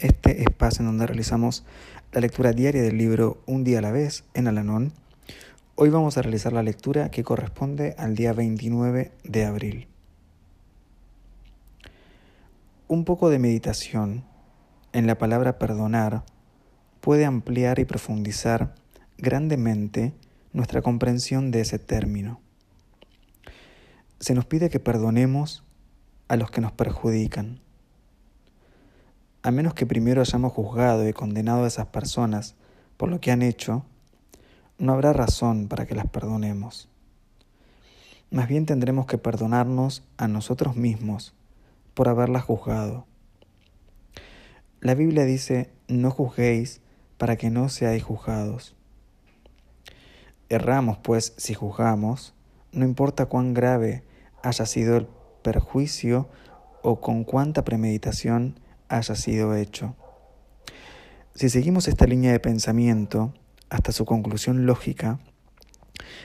este espacio en donde realizamos la lectura diaria del libro Un día a la vez en Alanón Hoy vamos a realizar la lectura que corresponde al día 29 de abril. Un poco de meditación en la palabra perdonar puede ampliar y profundizar grandemente nuestra comprensión de ese término. Se nos pide que perdonemos a los que nos perjudican. A menos que primero hayamos juzgado y condenado a esas personas por lo que han hecho, no habrá razón para que las perdonemos. Más bien tendremos que perdonarnos a nosotros mismos por haberlas juzgado. La Biblia dice, no juzguéis para que no seáis juzgados. Erramos, pues, si juzgamos, no importa cuán grave haya sido el perjuicio o con cuánta premeditación haya sido hecho. Si seguimos esta línea de pensamiento, hasta su conclusión lógica,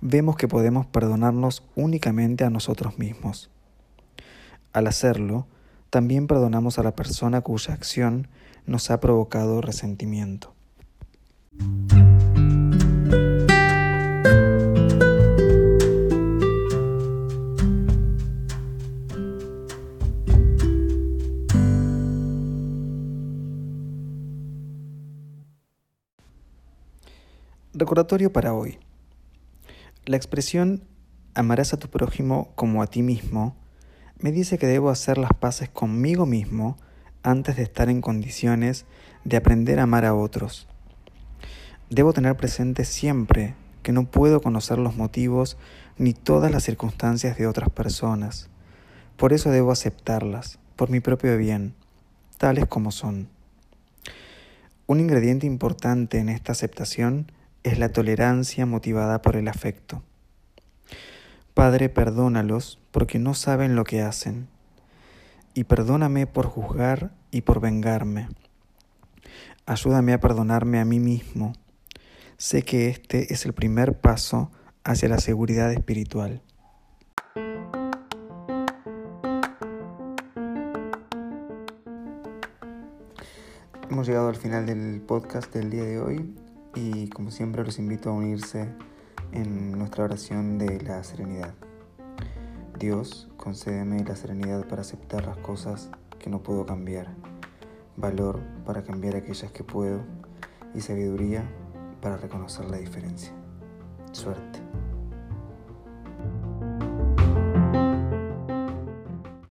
vemos que podemos perdonarnos únicamente a nosotros mismos. Al hacerlo, también perdonamos a la persona cuya acción nos ha provocado resentimiento. Recordatorio para hoy. La expresión amarás a tu prójimo como a ti mismo me dice que debo hacer las paces conmigo mismo antes de estar en condiciones de aprender a amar a otros. Debo tener presente siempre que no puedo conocer los motivos ni todas las circunstancias de otras personas. Por eso debo aceptarlas, por mi propio bien, tales como son. Un ingrediente importante en esta aceptación es la tolerancia motivada por el afecto. Padre, perdónalos porque no saben lo que hacen, y perdóname por juzgar y por vengarme. Ayúdame a perdonarme a mí mismo. Sé que este es el primer paso hacia la seguridad espiritual. Hemos llegado al final del podcast del día de hoy y como siempre los invito a unirse en nuestra oración de la serenidad. Dios, concédeme la serenidad para aceptar las cosas que no puedo cambiar, valor para cambiar aquellas que puedo y sabiduría para reconocer la diferencia. Suerte.